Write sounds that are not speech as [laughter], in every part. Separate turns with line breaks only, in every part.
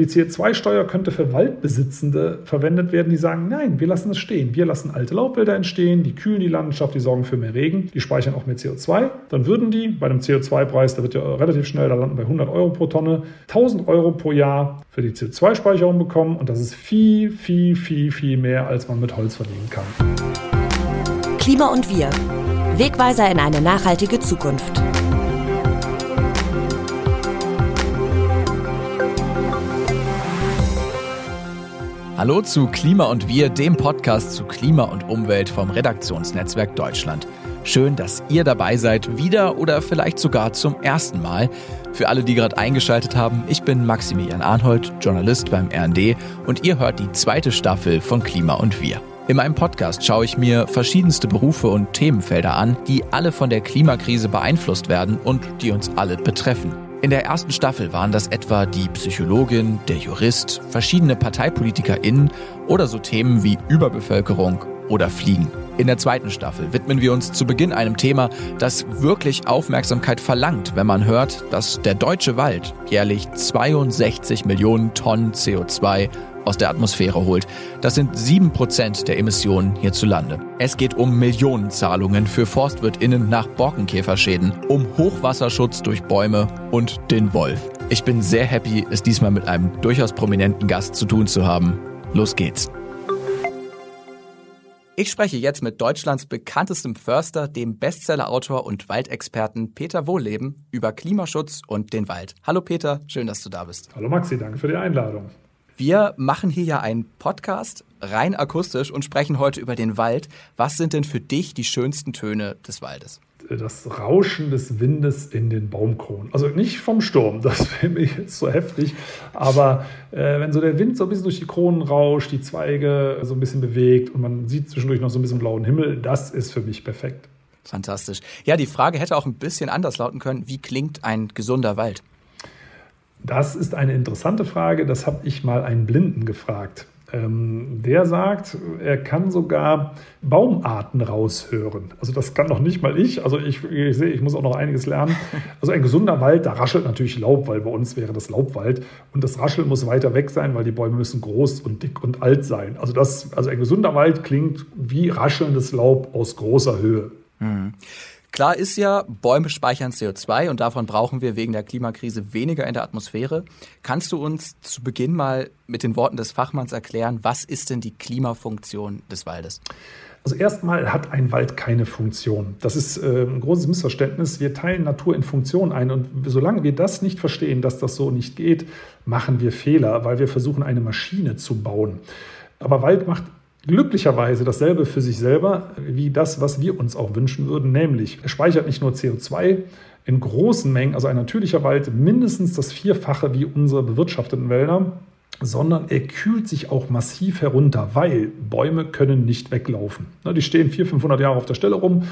Die CO2-Steuer könnte für Waldbesitzende verwendet werden, die sagen, nein, wir lassen es stehen. Wir lassen alte Laubwälder entstehen, die kühlen die Landschaft, die sorgen für mehr Regen, die speichern auch mehr CO2. Dann würden die bei einem CO2-Preis, der wird ja relativ schnell, da landen bei 100 Euro pro Tonne, 1000 Euro pro Jahr für die CO2-Speicherung bekommen. Und das ist viel, viel, viel, viel mehr, als man mit Holz verdienen kann.
Klima und wir. Wegweiser in eine nachhaltige Zukunft.
Hallo zu Klima und Wir, dem Podcast zu Klima und Umwelt vom Redaktionsnetzwerk Deutschland. Schön, dass ihr dabei seid, wieder oder vielleicht sogar zum ersten Mal. Für alle, die gerade eingeschaltet haben, ich bin Maximilian Arnhold, Journalist beim RND und ihr hört die zweite Staffel von Klima und Wir. In meinem Podcast schaue ich mir verschiedenste Berufe und Themenfelder an, die alle von der Klimakrise beeinflusst werden und die uns alle betreffen. In der ersten Staffel waren das etwa die Psychologin, der Jurist, verschiedene ParteipolitikerInnen oder so Themen wie Überbevölkerung oder Fliegen. In der zweiten Staffel widmen wir uns zu Beginn einem Thema, das wirklich Aufmerksamkeit verlangt, wenn man hört, dass der deutsche Wald jährlich 62 Millionen Tonnen CO2 aus der Atmosphäre holt. Das sind sieben Prozent der Emissionen hierzulande. Es geht um Millionenzahlungen für ForstwirtInnen nach Borkenkäferschäden, um Hochwasserschutz durch Bäume und den Wolf. Ich bin sehr happy, es diesmal mit einem durchaus prominenten Gast zu tun zu haben. Los geht's. Ich spreche jetzt mit Deutschlands bekanntestem Förster, dem Bestsellerautor und Waldexperten Peter Wohlleben über Klimaschutz und den Wald. Hallo Peter, schön, dass du da bist.
Hallo Maxi, danke für die Einladung.
Wir machen hier ja einen Podcast, rein akustisch, und sprechen heute über den Wald. Was sind denn für dich die schönsten Töne des Waldes?
Das Rauschen des Windes in den Baumkronen. Also nicht vom Sturm, [laughs] das wäre mir jetzt so heftig. Aber äh, wenn so der Wind so ein bisschen durch die Kronen rauscht, die Zweige so ein bisschen bewegt und man sieht zwischendurch noch so ein bisschen blauen Himmel, das ist für mich perfekt.
Fantastisch. Ja, die Frage hätte auch ein bisschen anders lauten können. Wie klingt ein gesunder Wald?
Das ist eine interessante Frage. Das habe ich mal einen Blinden gefragt. Ähm, der sagt, er kann sogar Baumarten raushören. Also das kann noch nicht mal ich. Also ich, ich sehe, ich muss auch noch einiges lernen. Also ein gesunder Wald, da raschelt natürlich Laub, weil bei uns wäre das Laubwald. Und das Rascheln muss weiter weg sein, weil die Bäume müssen groß und dick und alt sein. Also, das, also ein gesunder Wald klingt wie raschelndes Laub aus großer Höhe.
Mhm. Klar ist ja, Bäume speichern CO2 und davon brauchen wir wegen der Klimakrise weniger in der Atmosphäre. Kannst du uns zu Beginn mal mit den Worten des Fachmanns erklären, was ist denn die Klimafunktion des Waldes?
Also erstmal hat ein Wald keine Funktion. Das ist äh, ein großes Missverständnis. Wir teilen Natur in Funktionen ein und solange wir das nicht verstehen, dass das so nicht geht, machen wir Fehler, weil wir versuchen, eine Maschine zu bauen. Aber Wald macht glücklicherweise dasselbe für sich selber wie das, was wir uns auch wünschen würden, nämlich er speichert nicht nur CO2 in großen Mengen, also ein natürlicher Wald mindestens das Vierfache wie unsere bewirtschafteten Wälder, sondern er kühlt sich auch massiv herunter, weil Bäume können nicht weglaufen. Die stehen 400, 500 Jahre auf der Stelle rum.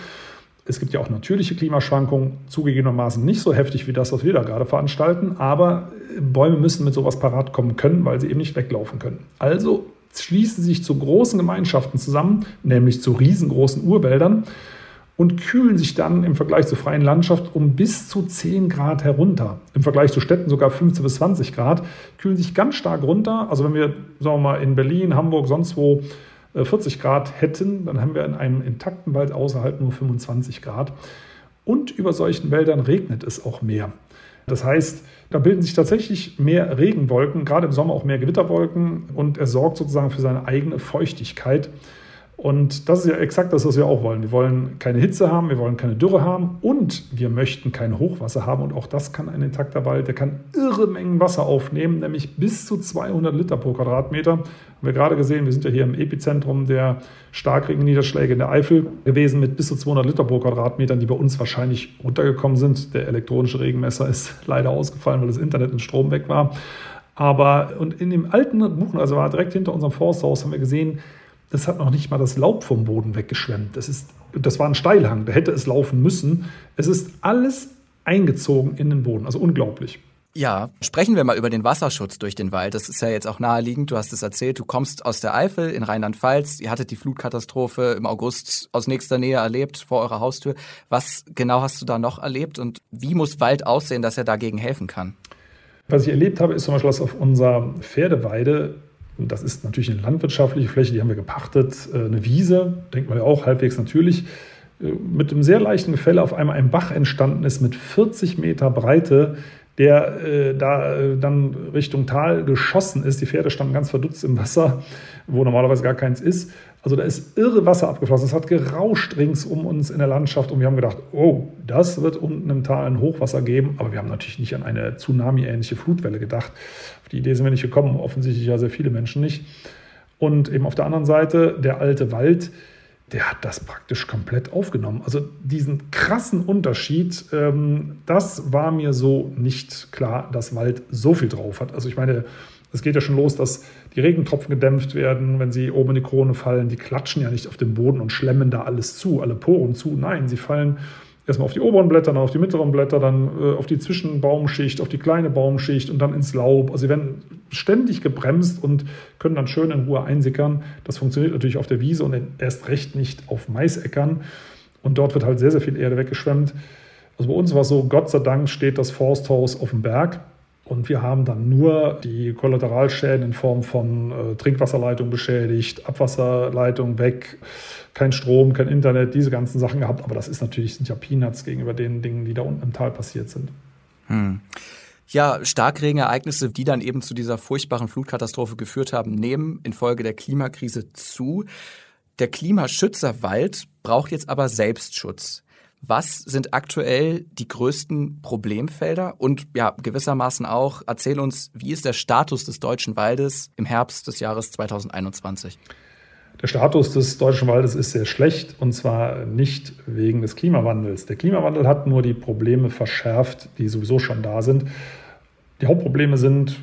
Es gibt ja auch natürliche Klimaschwankungen, zugegebenermaßen nicht so heftig wie das, was wir da gerade veranstalten, aber Bäume müssen mit sowas parat kommen können, weil sie eben nicht weglaufen können. Also schließen sich zu großen Gemeinschaften zusammen, nämlich zu riesengroßen Urwäldern und kühlen sich dann im Vergleich zur freien Landschaft um bis zu 10 Grad herunter. Im Vergleich zu Städten sogar 15 bis 20 Grad, kühlen sich ganz stark runter. Also wenn wir, sagen wir mal, in Berlin, Hamburg, sonst wo 40 äh, Grad hätten, dann haben wir in einem intakten Wald außerhalb nur 25 Grad. Und über solchen Wäldern regnet es auch mehr. Das heißt, da bilden sich tatsächlich mehr Regenwolken, gerade im Sommer auch mehr Gewitterwolken und er sorgt sozusagen für seine eigene Feuchtigkeit. Und das ist ja exakt das, was wir auch wollen. Wir wollen keine Hitze haben, wir wollen keine Dürre haben und wir möchten kein Hochwasser haben. Und auch das kann ein intakter Wald, der kann irre Mengen Wasser aufnehmen, nämlich bis zu 200 Liter pro Quadratmeter. Haben wir gerade gesehen, wir sind ja hier im Epizentrum der Starkregenniederschläge in der Eifel gewesen mit bis zu 200 Liter pro Quadratmeter, die bei uns wahrscheinlich runtergekommen sind. Der elektronische Regenmesser ist [laughs] leider ausgefallen, weil das Internet und Strom weg war. Aber und in dem alten Buchenreservat direkt hinter unserem Forsthaus haben wir gesehen, das hat noch nicht mal das Laub vom Boden weggeschwemmt. Das, ist, das war ein Steilhang, da hätte es laufen müssen. Es ist alles eingezogen in den Boden, also unglaublich.
Ja, sprechen wir mal über den Wasserschutz durch den Wald. Das ist ja jetzt auch naheliegend. Du hast es erzählt, du kommst aus der Eifel in Rheinland-Pfalz. Ihr hattet die Flutkatastrophe im August aus nächster Nähe erlebt, vor eurer Haustür. Was genau hast du da noch erlebt und wie muss Wald aussehen, dass er dagegen helfen kann?
Was ich erlebt habe, ist zum Beispiel, dass auf unserer Pferdeweide, und das ist natürlich eine landwirtschaftliche Fläche, die haben wir gepachtet, äh, eine Wiese, denkt man ja auch halbwegs natürlich, äh, mit einem sehr leichten Gefälle auf einmal ein Bach entstanden ist mit 40 Meter Breite, der äh, da äh, dann Richtung Tal geschossen ist. Die Pferde standen ganz verdutzt im Wasser, wo normalerweise gar keins ist. Also da ist irre Wasser abgeflossen. Es hat gerauscht rings um uns in der Landschaft und wir haben gedacht, oh, das wird unten im Tal ein Hochwasser geben. Aber wir haben natürlich nicht an eine Tsunami-ähnliche Flutwelle gedacht. Auf die Idee sind wir nicht gekommen, offensichtlich ja sehr viele Menschen nicht. Und eben auf der anderen Seite der alte Wald, der hat das praktisch komplett aufgenommen. Also diesen krassen Unterschied, ähm, das war mir so nicht klar, dass Wald so viel drauf hat. Also ich meine, es geht ja schon los, dass die Regentropfen gedämpft werden, wenn sie oben in die Krone fallen. Die klatschen ja nicht auf den Boden und schlemmen da alles zu, alle Poren zu. Nein, sie fallen erstmal auf die oberen Blätter, dann auf die mittleren Blätter, dann äh, auf die Zwischenbaumschicht, auf die kleine Baumschicht und dann ins Laub. Also sie werden ständig gebremst und können dann schön in Ruhe einsickern. Das funktioniert natürlich auf der Wiese und erst recht nicht auf Maisäckern. Und dort wird halt sehr, sehr viel Erde weggeschwemmt. Also bei uns war es so, Gott sei Dank steht das Forsthaus auf dem Berg. Und wir haben dann nur die Kollateralschäden in Form von äh, Trinkwasserleitung beschädigt, Abwasserleitung weg, kein Strom, kein Internet, diese ganzen Sachen gehabt. Aber das ist natürlich, sind ja Peanuts gegenüber den Dingen, die da unten im Tal passiert sind.
Hm. Ja, Starkregenereignisse, die dann eben zu dieser furchtbaren Flutkatastrophe geführt haben, nehmen infolge der Klimakrise zu. Der Klimaschützer Wald braucht jetzt aber Selbstschutz. Was sind aktuell die größten Problemfelder? Und ja, gewissermaßen auch, erzähl uns, wie ist der Status des deutschen Waldes im Herbst des Jahres 2021?
Der Status des deutschen Waldes ist sehr schlecht und zwar nicht wegen des Klimawandels. Der Klimawandel hat nur die Probleme verschärft, die sowieso schon da sind. Die Hauptprobleme sind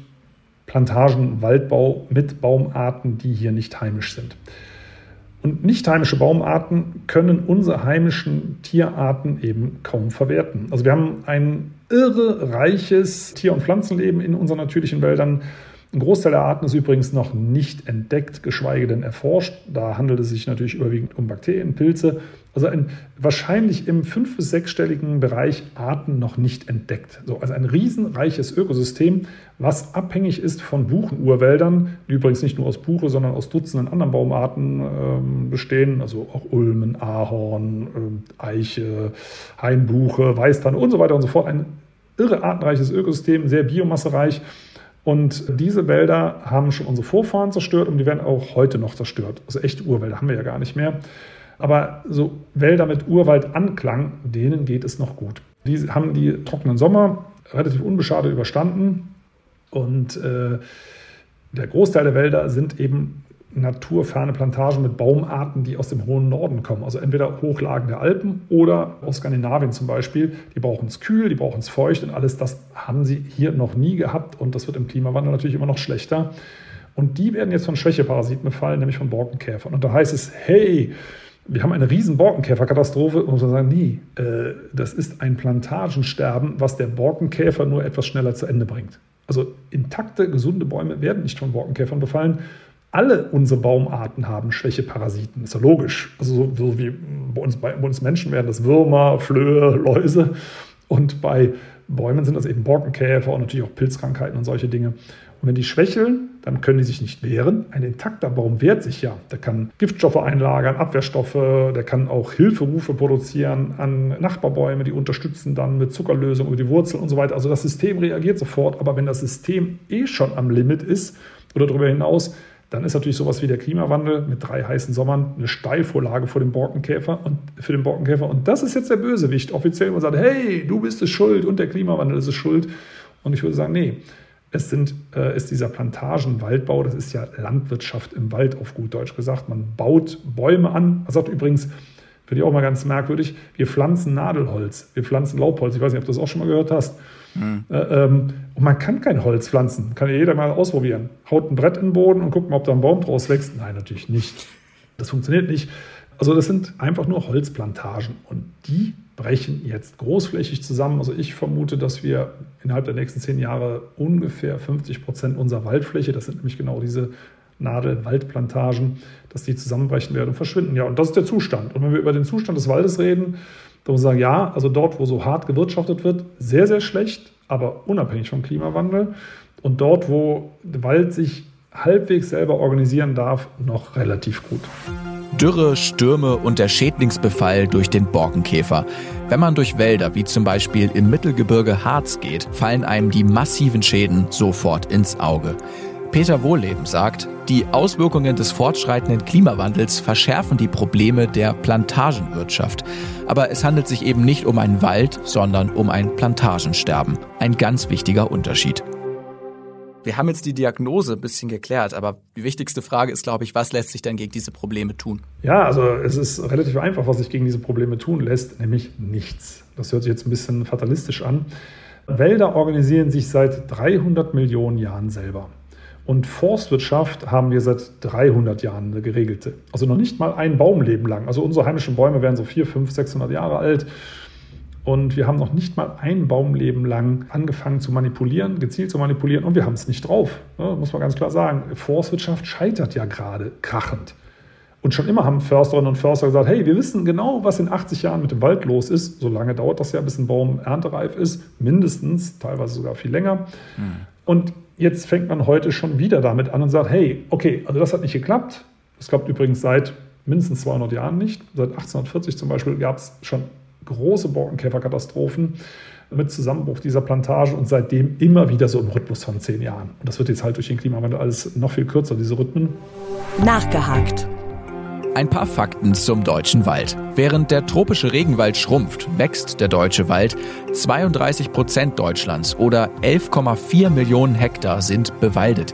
Plantagen, Waldbau mit Baumarten, die hier nicht heimisch sind. Und nicht heimische Baumarten können unsere heimischen Tierarten eben kaum verwerten. Also wir haben ein irre reiches Tier- und Pflanzenleben in unseren natürlichen Wäldern. Ein Großteil der Arten ist übrigens noch nicht entdeckt, geschweige denn erforscht. Da handelt es sich natürlich überwiegend um Bakterien, Pilze also ein, wahrscheinlich im fünf- bis sechsstelligen Bereich Arten noch nicht entdeckt. So, also ein riesenreiches Ökosystem, was abhängig ist von Buchenurwäldern, die übrigens nicht nur aus Buche, sondern aus Dutzenden anderen Baumarten ähm, bestehen, also auch Ulmen, Ahorn, äh, Eiche, Hainbuche, Weißtanne und so weiter und so fort. Ein irre artenreiches Ökosystem, sehr biomassereich. Und diese Wälder haben schon unsere Vorfahren zerstört und die werden auch heute noch zerstört. Also echte Urwälder haben wir ja gar nicht mehr. Aber so Wälder mit Urwaldanklang, denen geht es noch gut. Die haben die trockenen Sommer relativ unbeschadet überstanden und äh, der Großteil der Wälder sind eben naturferne Plantagen mit Baumarten, die aus dem hohen Norden kommen. Also entweder Hochlagen der Alpen oder aus Skandinavien zum Beispiel. Die brauchen es kühl, die brauchen es feucht und alles das haben sie hier noch nie gehabt und das wird im Klimawandel natürlich immer noch schlechter. Und die werden jetzt von Schwächeparasiten befallen, nämlich von Borkenkäfern. Und da heißt es, hey, wir haben eine riesen Borkenkäferkatastrophe, muss man sagen, nie. Äh, das ist ein Plantagensterben, was der Borkenkäfer nur etwas schneller zu Ende bringt. Also intakte, gesunde Bäume werden nicht von Borkenkäfern befallen. Alle unsere Baumarten haben Schwächeparasiten. Ist ja logisch. Also so, so wie bei uns, bei uns Menschen werden das Würmer, Flöhe, Läuse. Und bei Bäumen sind das eben Borkenkäfer und natürlich auch Pilzkrankheiten und solche Dinge. Und wenn die schwächeln, dann können die sich nicht wehren. Ein intakter Baum wehrt sich ja. Der kann Giftstoffe einlagern, Abwehrstoffe, der kann auch Hilferufe produzieren an Nachbarbäume, die unterstützen dann mit Zuckerlösung über die Wurzeln und so weiter. Also das System reagiert sofort, aber wenn das System eh schon am Limit ist oder darüber hinaus, dann ist natürlich sowas wie der Klimawandel mit drei heißen Sommern eine Steilvorlage vor dem Borkenkäfer und für den Borkenkäfer. Und das ist jetzt der Bösewicht. Offiziell man sagt, hey, du bist es schuld und der Klimawandel ist es schuld. Und ich würde sagen, nee, es sind, äh, ist dieser Plantagenwaldbau, das ist ja Landwirtschaft im Wald auf gut Deutsch gesagt. Man baut Bäume an. Man sagt übrigens, finde ich auch mal ganz merkwürdig, wir pflanzen Nadelholz, wir pflanzen Laubholz. Ich weiß nicht, ob du das auch schon mal gehört hast. Mhm. Äh, ähm, und man kann kein Holz pflanzen, kann ja jeder mal ausprobieren. Haut ein Brett in den Boden und guckt mal, ob da ein Baum draus wächst. Nein, natürlich nicht. Das funktioniert nicht. Also das sind einfach nur Holzplantagen und die brechen jetzt großflächig zusammen. Also ich vermute, dass wir innerhalb der nächsten zehn Jahre ungefähr 50 Prozent unserer Waldfläche, das sind nämlich genau diese Nadelwaldplantagen, dass die zusammenbrechen werden und verschwinden. Ja, und das ist der Zustand. Und wenn wir über den Zustand des Waldes reden, dann muss man sagen, ja, also dort, wo so hart gewirtschaftet wird, sehr, sehr schlecht. aber unabhängig vom Klimawandel. Und dort, wo Wald sich halbwegs selber organisieren darf, noch relativ gut.
Dürre, Stürme und der Schädlingsbefall durch den Borkenkäfer. Wenn man durch Wälder wie zum Beispiel im Mittelgebirge Harz geht, fallen einem die massiven Schäden sofort ins Auge. Peter Wohlleben sagt, die Auswirkungen des fortschreitenden Klimawandels verschärfen die Probleme der Plantagenwirtschaft. Aber es handelt sich eben nicht um einen Wald, sondern um ein Plantagensterben. Ein ganz wichtiger Unterschied. Wir haben jetzt die Diagnose ein bisschen geklärt, aber die wichtigste Frage ist, glaube ich, was lässt sich denn gegen diese Probleme tun?
Ja, also es ist relativ einfach, was sich gegen diese Probleme tun lässt, nämlich nichts. Das hört sich jetzt ein bisschen fatalistisch an. Wälder organisieren sich seit 300 Millionen Jahren selber. Und Forstwirtschaft haben wir seit 300 Jahren eine geregelte. Also noch nicht mal ein Baumleben lang. Also unsere heimischen Bäume werden so 4, 5, 600 Jahre alt. Und wir haben noch nicht mal ein Baumleben lang angefangen zu manipulieren, gezielt zu manipulieren. Und wir haben es nicht drauf. Ne, muss man ganz klar sagen. Forstwirtschaft scheitert ja gerade krachend. Und schon immer haben Försterinnen und Förster gesagt, hey, wir wissen genau, was in 80 Jahren mit dem Wald los ist. So lange dauert das ja, bis ein Baum erntereif ist. Mindestens, teilweise sogar viel länger. Mhm. Und jetzt fängt man heute schon wieder damit an und sagt, hey, okay, also das hat nicht geklappt. Das klappt übrigens seit mindestens 200 Jahren nicht. Seit 1840 zum Beispiel gab es schon große Borkenkäferkatastrophen mit Zusammenbruch dieser Plantage und seitdem immer wieder so im Rhythmus von zehn Jahren. Und das wird jetzt halt durch den Klimawandel alles noch viel kürzer, diese Rhythmen.
Nachgehakt.
Ein paar Fakten zum deutschen Wald. Während der tropische Regenwald schrumpft, wächst der deutsche Wald. 32 Prozent Deutschlands oder 11,4 Millionen Hektar sind bewaldet.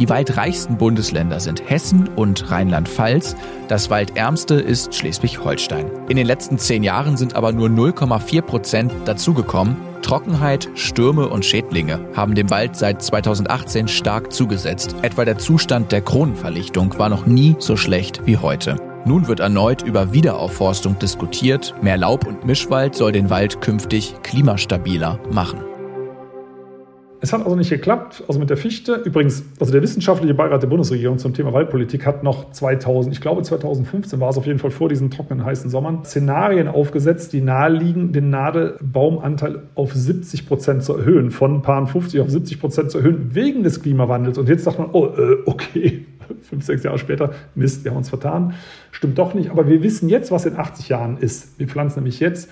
Die waldreichsten Bundesländer sind Hessen und Rheinland-Pfalz. Das waldärmste ist Schleswig-Holstein. In den letzten zehn Jahren sind aber nur 0,4 Prozent dazugekommen. Trockenheit, Stürme und Schädlinge haben dem Wald seit 2018 stark zugesetzt. Etwa der Zustand der Kronenverlichtung war noch nie so schlecht wie heute. Nun wird erneut über Wiederaufforstung diskutiert. Mehr Laub- und Mischwald soll den Wald künftig klimastabiler machen.
Es hat also nicht geklappt, also mit der Fichte. Übrigens, also der wissenschaftliche Beirat der Bundesregierung zum Thema Waldpolitik hat noch 2000, ich glaube 2015 war es auf jeden Fall vor diesen trockenen, heißen Sommern, Szenarien aufgesetzt, die naheliegen, den Nadelbaumanteil auf 70 Prozent zu erhöhen, von paar 50 auf 70 Prozent zu erhöhen, wegen des Klimawandels. Und jetzt sagt man, oh, äh, okay, [laughs] fünf, sechs Jahre später, Mist, wir haben uns vertan. Stimmt doch nicht, aber wir wissen jetzt, was in 80 Jahren ist. Wir pflanzen nämlich jetzt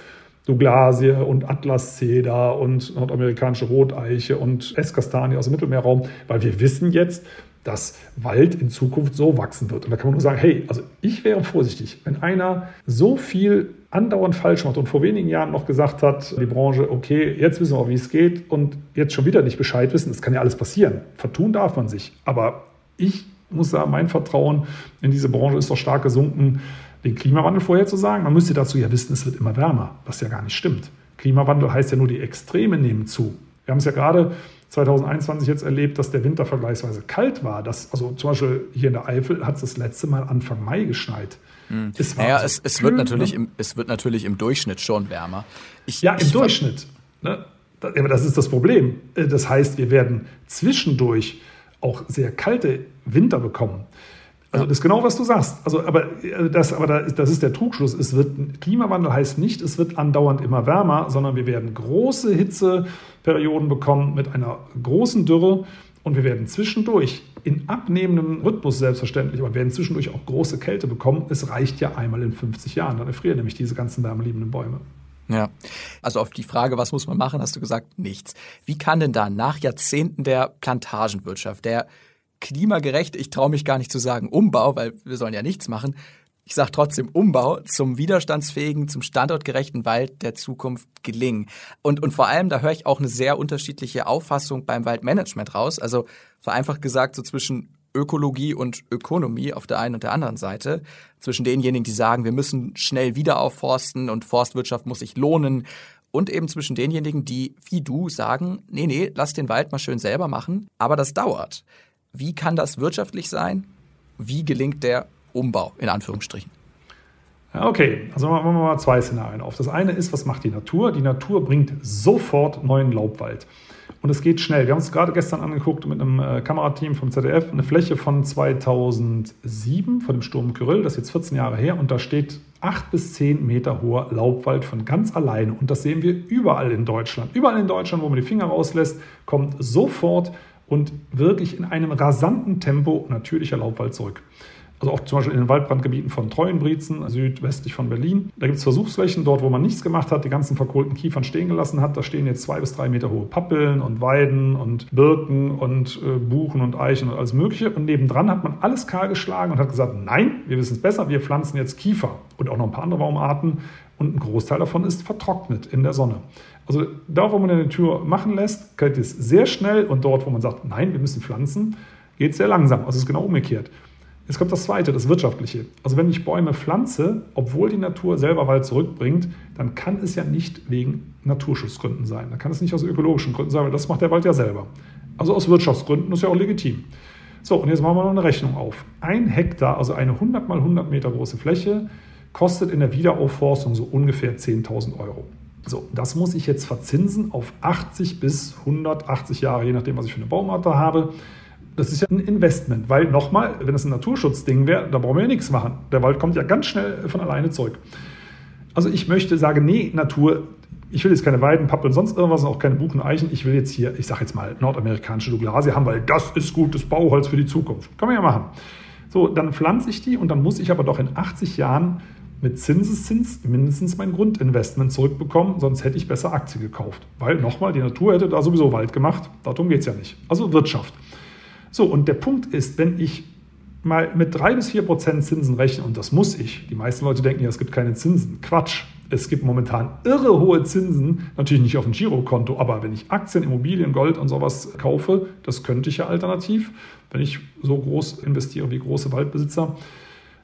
Douglasie und Atlaszeder und nordamerikanische Roteiche und Esskastanie aus dem Mittelmeerraum, weil wir wissen jetzt, dass Wald in Zukunft so wachsen wird. Und da kann man nur sagen, hey, also ich wäre vorsichtig, wenn einer so viel andauernd falsch macht und vor wenigen Jahren noch gesagt hat, die Branche, okay, jetzt wissen wir, wie es geht und jetzt schon wieder nicht Bescheid wissen, das kann ja alles passieren. Vertun darf man sich. Aber ich muss sagen, mein Vertrauen in diese Branche ist doch stark gesunken den Klimawandel vorherzusagen. Man müsste dazu ja wissen, es wird immer wärmer, was ja gar nicht stimmt. Klimawandel heißt ja nur, die Extreme nehmen zu. Wir haben es ja gerade 2021 jetzt erlebt, dass der Winter vergleichsweise kalt war. Das, also zum Beispiel hier in der Eifel hat es das letzte Mal Anfang Mai geschneit.
Hm. Es, naja, also es, es, wird natürlich im, es wird natürlich im Durchschnitt schon wärmer.
Ich, ja, im ich Durchschnitt. Ne? Aber das ist das Problem. Äh, das heißt, wir werden zwischendurch auch sehr kalte Winter bekommen. Also das ist genau, was du sagst. Also, aber äh, das, aber das ist der Trugschluss. Es wird, Klimawandel heißt nicht, es wird andauernd immer wärmer, sondern wir werden große Hitzeperioden bekommen mit einer großen Dürre und wir werden zwischendurch in abnehmendem Rhythmus selbstverständlich, aber wir werden zwischendurch auch große Kälte bekommen. Es reicht ja einmal in 50 Jahren, dann erfrieren nämlich diese ganzen wärmeliebenden Bäume.
Ja, also auf die Frage, was muss man machen, hast du gesagt, nichts. Wie kann denn da nach Jahrzehnten der Plantagenwirtschaft, der klimagerecht, ich traue mich gar nicht zu sagen Umbau, weil wir sollen ja nichts machen. Ich sage trotzdem Umbau zum widerstandsfähigen, zum standortgerechten Wald der Zukunft gelingen. Und, und vor allem, da höre ich auch eine sehr unterschiedliche Auffassung beim Waldmanagement raus. Also vereinfacht gesagt, so zwischen Ökologie und Ökonomie auf der einen und der anderen Seite. Zwischen denjenigen, die sagen, wir müssen schnell wieder aufforsten und Forstwirtschaft muss sich lohnen. Und eben zwischen denjenigen, die, wie du, sagen, nee, nee, lass den Wald mal schön selber machen, aber das dauert. Wie kann das wirtschaftlich sein? Wie gelingt der Umbau in Anführungsstrichen?
Okay, also machen wir mal zwei Szenarien auf. Das eine ist, was macht die Natur? Die Natur bringt sofort neuen Laubwald. Und es geht schnell. Wir haben uns gerade gestern angeguckt mit einem äh, Kamerateam vom ZDF, eine Fläche von 2007, von dem Sturm Kyrill, das ist jetzt 14 Jahre her, und da steht 8 bis 10 Meter hoher Laubwald von ganz alleine. Und das sehen wir überall in Deutschland. Überall in Deutschland, wo man die Finger rauslässt, kommt sofort und wirklich in einem rasanten Tempo natürlicher Laubwald zurück. Also auch zum Beispiel in den Waldbrandgebieten von Treuenbrietzen, südwestlich von Berlin. Da gibt es Versuchsflächen, dort wo man nichts gemacht hat, die ganzen verkohlten Kiefern stehen gelassen hat. Da stehen jetzt zwei bis drei Meter hohe Pappeln und Weiden und Birken und äh, Buchen und Eichen und alles Mögliche. Und nebendran hat man alles kahl geschlagen und hat gesagt, nein, wir wissen es besser, wir pflanzen jetzt Kiefer und auch noch ein paar andere Baumarten. Und ein Großteil davon ist vertrocknet in der Sonne. Also da, wo man eine Tür machen lässt, geht es sehr schnell und dort, wo man sagt, nein, wir müssen pflanzen, geht es sehr langsam. Also es ist genau umgekehrt. Jetzt kommt das Zweite, das Wirtschaftliche. Also wenn ich Bäume pflanze, obwohl die Natur selber Wald zurückbringt, dann kann es ja nicht wegen Naturschutzgründen sein. Dann kann es nicht aus ökologischen Gründen sein, weil das macht der Wald ja selber. Also aus Wirtschaftsgründen ist ja auch legitim. So, und jetzt machen wir noch eine Rechnung auf. Ein Hektar, also eine 100 mal 100 Meter große Fläche, kostet in der Wiederaufforstung so ungefähr 10.000 Euro. So, das muss ich jetzt verzinsen auf 80 bis 180 Jahre, je nachdem, was ich für eine Baumart habe. Das ist ja ein Investment, weil nochmal, wenn es ein Naturschutzding wäre, da brauchen wir ja nichts machen. Der Wald kommt ja ganz schnell von alleine zurück. Also ich möchte sagen, nee, Natur, ich will jetzt keine Weiden, Pappeln, sonst irgendwas, auch keine Buchen, Eichen. Ich will jetzt hier, ich sage jetzt mal, nordamerikanische Douglasie haben, weil das ist gutes Bauholz für die Zukunft. Kann man ja machen. So, dann pflanze ich die und dann muss ich aber doch in 80 Jahren mit Zinseszins mindestens mein Grundinvestment zurückbekommen, sonst hätte ich besser Aktien gekauft. Weil nochmal, die Natur hätte da sowieso Wald gemacht, darum geht es ja nicht. Also Wirtschaft. So, und der Punkt ist, wenn ich mal mit drei bis vier Prozent Zinsen rechne, und das muss ich, die meisten Leute denken ja, es gibt keine Zinsen. Quatsch. Es gibt momentan irre hohe Zinsen, natürlich nicht auf dem Girokonto, aber wenn ich Aktien, Immobilien, Gold und sowas kaufe, das könnte ich ja alternativ, wenn ich so groß investiere wie große Waldbesitzer,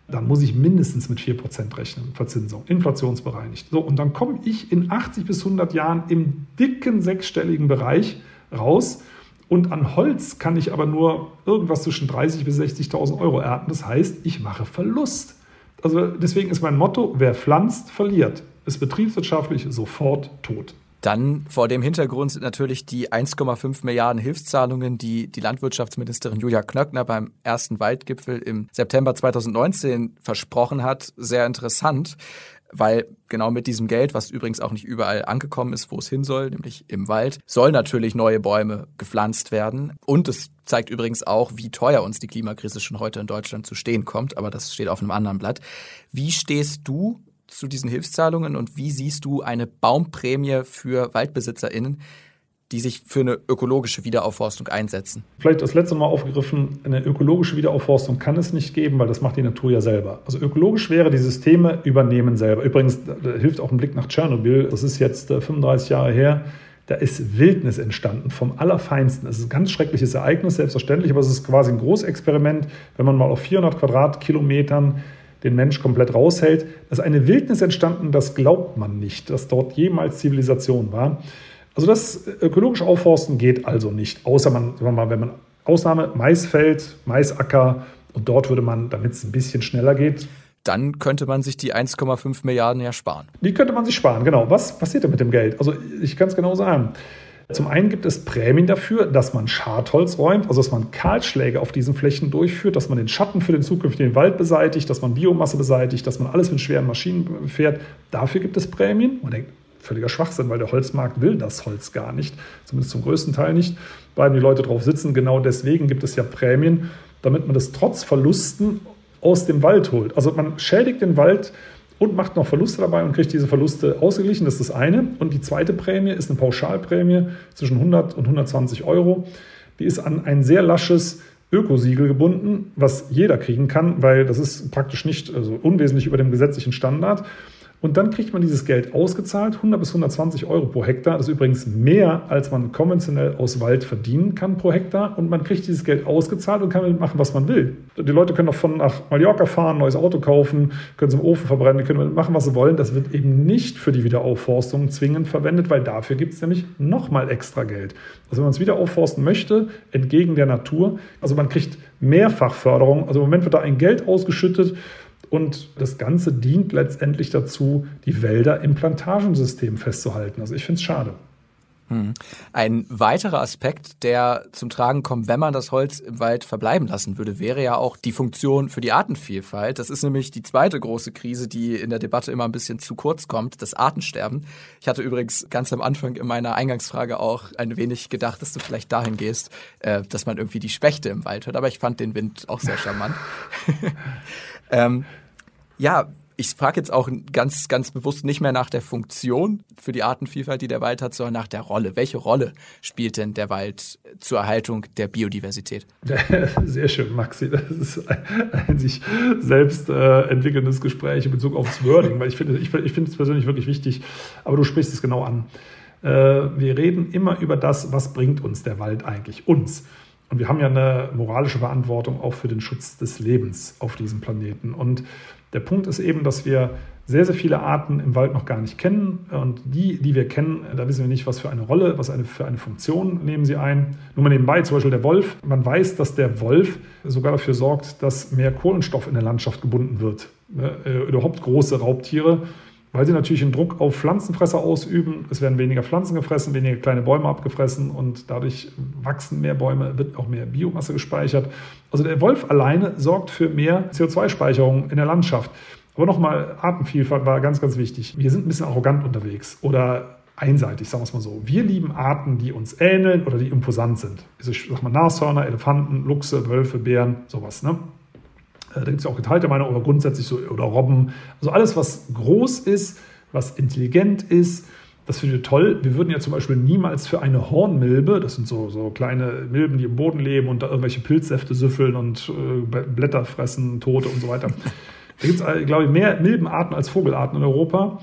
dann muss ich mindestens mit 4% rechnen, Verzinsung, inflationsbereinigt. So, und dann komme ich in 80 bis 100 Jahren im dicken sechsstelligen Bereich raus und an Holz kann ich aber nur irgendwas zwischen 30.000 bis 60.000 Euro ernten. Das heißt, ich mache Verlust. Also deswegen ist mein Motto, wer pflanzt, verliert. Ist betriebswirtschaftlich sofort tot.
Dann vor dem Hintergrund sind natürlich die 1,5 Milliarden Hilfszahlungen, die die Landwirtschaftsministerin Julia Knöckner beim ersten Waldgipfel im September 2019 versprochen hat, sehr interessant weil genau mit diesem Geld, was übrigens auch nicht überall angekommen ist, wo es hin soll, nämlich im Wald, soll natürlich neue Bäume gepflanzt werden. Und es zeigt übrigens auch, wie teuer uns die Klimakrise schon heute in Deutschland zu stehen kommt, aber das steht auf einem anderen Blatt. Wie stehst du zu diesen Hilfszahlungen und wie siehst du eine Baumprämie für WaldbesitzerInnen, die sich für eine ökologische Wiederaufforstung einsetzen.
Vielleicht das letzte Mal aufgegriffen, eine ökologische Wiederaufforstung kann es nicht geben, weil das macht die Natur ja selber. Also ökologisch wäre, die Systeme übernehmen selber. Übrigens, da hilft auch ein Blick nach Tschernobyl. Das ist jetzt 35 äh, Jahre her. Da ist Wildnis entstanden vom Allerfeinsten. Es ist ein ganz schreckliches Ereignis, selbstverständlich, aber es ist quasi ein Großexperiment, wenn man mal auf 400 Quadratkilometern den Mensch komplett raushält. Da ist eine Wildnis entstanden, das glaubt man nicht, dass dort jemals Zivilisation war. Also das ökologische Aufforsten geht also nicht, außer man, sagen wir mal, wenn man Ausnahme Maisfeld, Maisacker und dort würde man, damit es ein bisschen schneller geht,
dann könnte man sich die 1,5 Milliarden ja sparen.
Die könnte man sich sparen, genau. Was passiert denn mit dem Geld? Also ich kann es genau sagen. Zum einen gibt es Prämien dafür, dass man Schadholz räumt, also dass man Kahlschläge auf diesen Flächen durchführt, dass man den Schatten für den zukünftigen Wald beseitigt, dass man Biomasse beseitigt, dass man alles mit schweren Maschinen fährt. Dafür gibt es Prämien. Man denkt, völliger Schwachsinn, weil der Holzmarkt will das Holz gar nicht, zumindest zum größten Teil nicht. Bleiben die Leute drauf sitzen. Genau deswegen gibt es ja Prämien, damit man das trotz Verlusten aus dem Wald holt. Also man schädigt den Wald und macht noch Verluste dabei und kriegt diese Verluste ausgeglichen. Das ist das eine. Und die zweite Prämie ist eine Pauschalprämie zwischen 100 und 120 Euro. Die ist an ein sehr lasches Ökosiegel gebunden, was jeder kriegen kann, weil das ist praktisch nicht also unwesentlich über dem gesetzlichen Standard. Und dann kriegt man dieses Geld ausgezahlt, 100 bis 120 Euro pro Hektar. Das ist übrigens mehr, als man konventionell aus Wald verdienen kann pro Hektar. Und man kriegt dieses Geld ausgezahlt und kann damit machen, was man will. Die Leute können davon nach Mallorca fahren, neues Auto kaufen, können es im Ofen verbrennen, können damit machen, was sie wollen. Das wird eben nicht für die Wiederaufforstung zwingend verwendet, weil dafür gibt es nämlich nochmal extra Geld. Also wenn man es wieder aufforsten möchte, entgegen der Natur, also man kriegt Mehrfachförderung. Also im Moment wird da ein Geld ausgeschüttet und das Ganze dient letztendlich dazu, die Wälder im Plantagensystem festzuhalten. Also ich finde es schade.
Hm. Ein weiterer Aspekt, der zum Tragen kommt, wenn man das Holz im Wald verbleiben lassen würde, wäre ja auch die Funktion für die Artenvielfalt. Das ist nämlich die zweite große Krise, die in der Debatte immer ein bisschen zu kurz kommt, das Artensterben. Ich hatte übrigens ganz am Anfang in meiner Eingangsfrage auch ein wenig gedacht, dass du vielleicht dahin gehst, äh, dass man irgendwie die Spechte im Wald hört, aber ich fand den Wind auch sehr charmant. [laughs] ähm, ja, ich frage jetzt auch ganz, ganz bewusst nicht mehr nach der Funktion für die Artenvielfalt, die der Wald hat, sondern nach der Rolle. Welche Rolle spielt denn der Wald zur Erhaltung der Biodiversität? [laughs]
Sehr schön, Maxi. Das ist ein, ein sich selbst äh, entwickelndes Gespräch in Bezug aufs Wording, weil ich finde ich, ich finde es persönlich wirklich wichtig, aber du sprichst es genau an. Äh, wir reden immer über das, was bringt uns der Wald eigentlich, uns. Und wir haben ja eine moralische Verantwortung auch für den Schutz des Lebens auf diesem Planeten. Und der Punkt ist eben, dass wir sehr, sehr viele Arten im Wald noch gar nicht kennen. Und die, die wir kennen, da wissen wir nicht, was für eine Rolle, was eine, für eine Funktion nehmen sie ein. Nur mal nebenbei, zum Beispiel der Wolf. Man weiß, dass der Wolf sogar dafür sorgt, dass mehr Kohlenstoff in der Landschaft gebunden wird. Äh, überhaupt große Raubtiere weil sie natürlich einen Druck auf Pflanzenfresser ausüben. Es werden weniger Pflanzen gefressen, weniger kleine Bäume abgefressen und dadurch wachsen mehr Bäume, wird auch mehr Biomasse gespeichert. Also der Wolf alleine sorgt für mehr CO2-Speicherung in der Landschaft. Aber nochmal, Artenvielfalt war ganz, ganz wichtig. Wir sind ein bisschen arrogant unterwegs oder einseitig, sagen wir es mal so. Wir lieben Arten, die uns ähneln oder die imposant sind. Also ich sag mal Nashörner, Elefanten, Luchse, Wölfe, Bären, sowas. Ne? Äh, da gibt es ja auch geteilte Meinung, aber grundsätzlich so, oder Robben. Also alles, was groß ist, was intelligent ist, das finden wir toll. Wir würden ja zum Beispiel niemals für eine Hornmilbe, das sind so, so kleine Milben, die im Boden leben und da irgendwelche Pilzsäfte süffeln und äh, Blätter fressen, Tote und so weiter. Da gibt es, äh, glaube ich, mehr Milbenarten als Vogelarten in Europa.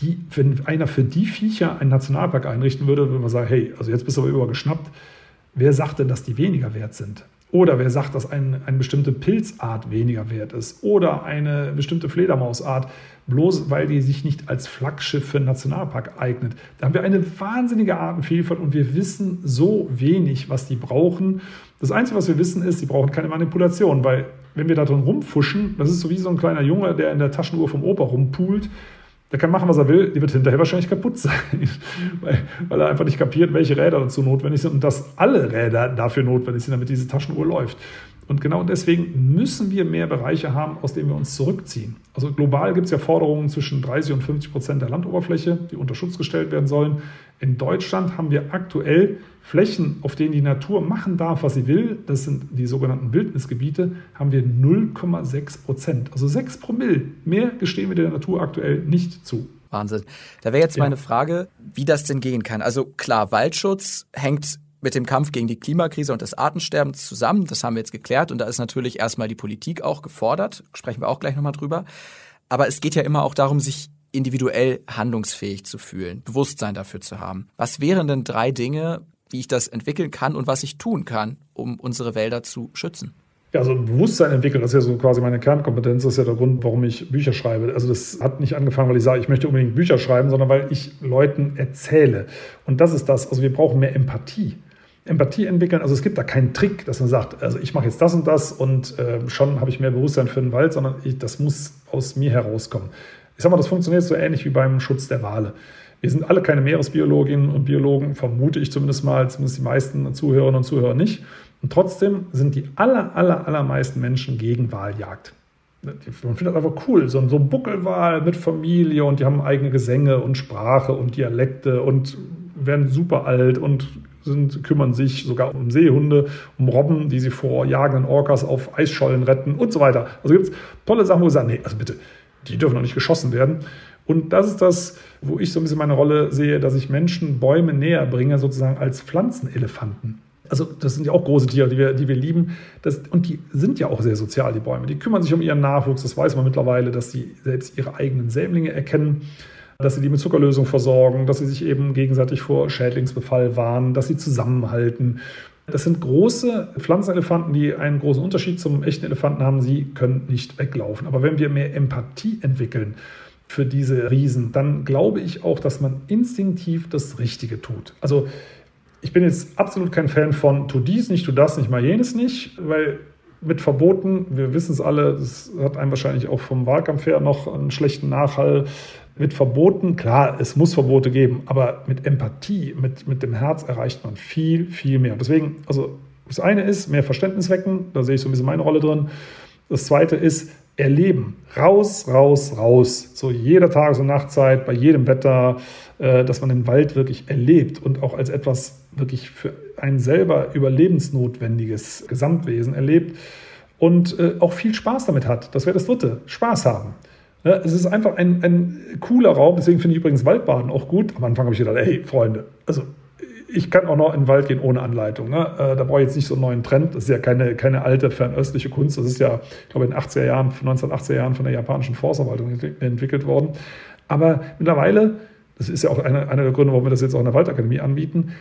Die, wenn einer für die Viecher einen Nationalpark einrichten würde, würde man sagen, hey, also jetzt bist du aber übergeschnappt. Wer sagt denn, dass die weniger wert sind? Oder wer sagt, dass ein, eine bestimmte Pilzart weniger wert ist oder eine bestimmte Fledermausart, bloß weil die sich nicht als Flaggschiff für einen Nationalpark eignet. Da haben wir eine wahnsinnige Artenvielfalt und wir wissen so wenig, was die brauchen. Das Einzige, was wir wissen, ist, sie brauchen keine Manipulation, weil wenn wir da drin rumfuschen, das ist so wie so ein kleiner Junge, der in der Taschenuhr vom Opa rumpult, der kann machen, was er will, die wird hinterher wahrscheinlich kaputt sein, [laughs] weil, weil, er einfach nicht kapiert, welche Räder dazu notwendig sind und dass alle Räder dafür notwendig sind, damit diese Taschenuhr läuft. Und genau deswegen müssen wir mehr Bereiche haben, aus denen wir uns zurückziehen. Also global gibt es ja Forderungen zwischen 30 und 50 Prozent der Landoberfläche, die unter Schutz gestellt werden sollen. In Deutschland haben wir aktuell Flächen, auf denen die Natur machen darf, was sie will. Das sind die sogenannten Wildnisgebiete, haben wir 0,6 Prozent. Also 6 Promille. Mehr gestehen wir der Natur aktuell nicht zu.
Wahnsinn. Da wäre jetzt ja. meine Frage, wie das denn gehen kann. Also klar, Waldschutz hängt mit dem Kampf gegen die Klimakrise und das Artensterben zusammen. Das haben wir jetzt geklärt und da ist natürlich erstmal die Politik auch gefordert. Sprechen wir auch gleich nochmal drüber. Aber es geht ja immer auch darum, sich individuell handlungsfähig zu fühlen, Bewusstsein dafür zu haben. Was wären denn drei Dinge, wie ich das entwickeln kann und was ich tun kann, um unsere Wälder zu schützen?
Ja, also Bewusstsein entwickeln, das ist ja so quasi meine Kernkompetenz, das ist ja der Grund, warum ich Bücher schreibe. Also das hat nicht angefangen, weil ich sage, ich möchte unbedingt Bücher schreiben, sondern weil ich Leuten erzähle. Und das ist das, also wir brauchen mehr Empathie. Empathie entwickeln. Also es gibt da keinen Trick, dass man sagt, also ich mache jetzt das und das und äh, schon habe ich mehr Bewusstsein für den Wald, sondern ich, das muss aus mir herauskommen. Ich sage mal, das funktioniert so ähnlich wie beim Schutz der Wale. Wir sind alle keine Meeresbiologinnen und Biologen, vermute ich zumindest mal, zumindest die meisten Zuhörerinnen und Zuhörer nicht. Und trotzdem sind die aller, aller, allermeisten Menschen gegen Waljagd. Man findet das einfach cool, so ein, so Buckelwal mit Familie und die haben eigene Gesänge und Sprache und Dialekte und werden super alt und sind, kümmern sich sogar um Seehunde, um Robben, die sie vor jagenden Orcas auf Eisschollen retten und so weiter. Also gibt es tolle Sachen, wo sie sagen, nee, also bitte, die dürfen noch nicht geschossen werden. Und das ist das, wo ich so ein bisschen meine Rolle sehe, dass ich Menschen Bäume näher bringe, sozusagen als Pflanzenelefanten. Also das sind ja auch große Tiere, die wir, die wir lieben. Das, und die sind ja auch sehr sozial, die Bäume. Die kümmern sich um ihren Nachwuchs. Das weiß man mittlerweile, dass sie selbst ihre eigenen Sämlinge erkennen dass sie die mit Zuckerlösung versorgen, dass sie sich eben gegenseitig vor Schädlingsbefall warnen, dass sie zusammenhalten. Das sind große Pflanzenelefanten, die einen großen Unterschied zum echten Elefanten haben. Sie können nicht weglaufen. Aber wenn wir mehr Empathie entwickeln für diese Riesen, dann glaube ich auch, dass man instinktiv das Richtige tut. Also ich bin jetzt absolut kein Fan von tu dies nicht, tu das nicht, mal jenes nicht, weil mit Verboten, wir wissen es alle, das hat einem wahrscheinlich auch vom Wahlkampf her noch einen schlechten Nachhall. Mit Verboten, klar, es muss Verbote geben, aber mit Empathie, mit, mit dem Herz erreicht man viel, viel mehr. deswegen, also das eine ist mehr Verständnis wecken, da sehe ich so ein bisschen meine Rolle drin. Das zweite ist erleben. Raus, raus, raus. So jeder Tages- und Nachtzeit, bei jedem Wetter, äh, dass man den Wald wirklich erlebt und auch als etwas wirklich für einen selber überlebensnotwendiges Gesamtwesen erlebt und äh, auch viel Spaß damit hat. Das wäre das Dritte. Spaß haben. Es ist einfach ein, ein cooler Raum, deswegen finde ich übrigens Waldbaden auch gut. Am Anfang habe ich gedacht, hey Freunde, also ich kann auch noch in den Wald gehen ohne Anleitung. Ne? Äh, da brauche ich jetzt nicht so einen neuen Trend. Das ist ja keine, keine alte fernöstliche Kunst. Das ist ja, ich glaube, in den 80er Jahren, 1980er Jahren von der japanischen Forstverwaltung entwickelt worden. Aber mittlerweile, das ist ja auch einer, einer der Gründe, warum wir das jetzt auch in der Waldakademie anbieten,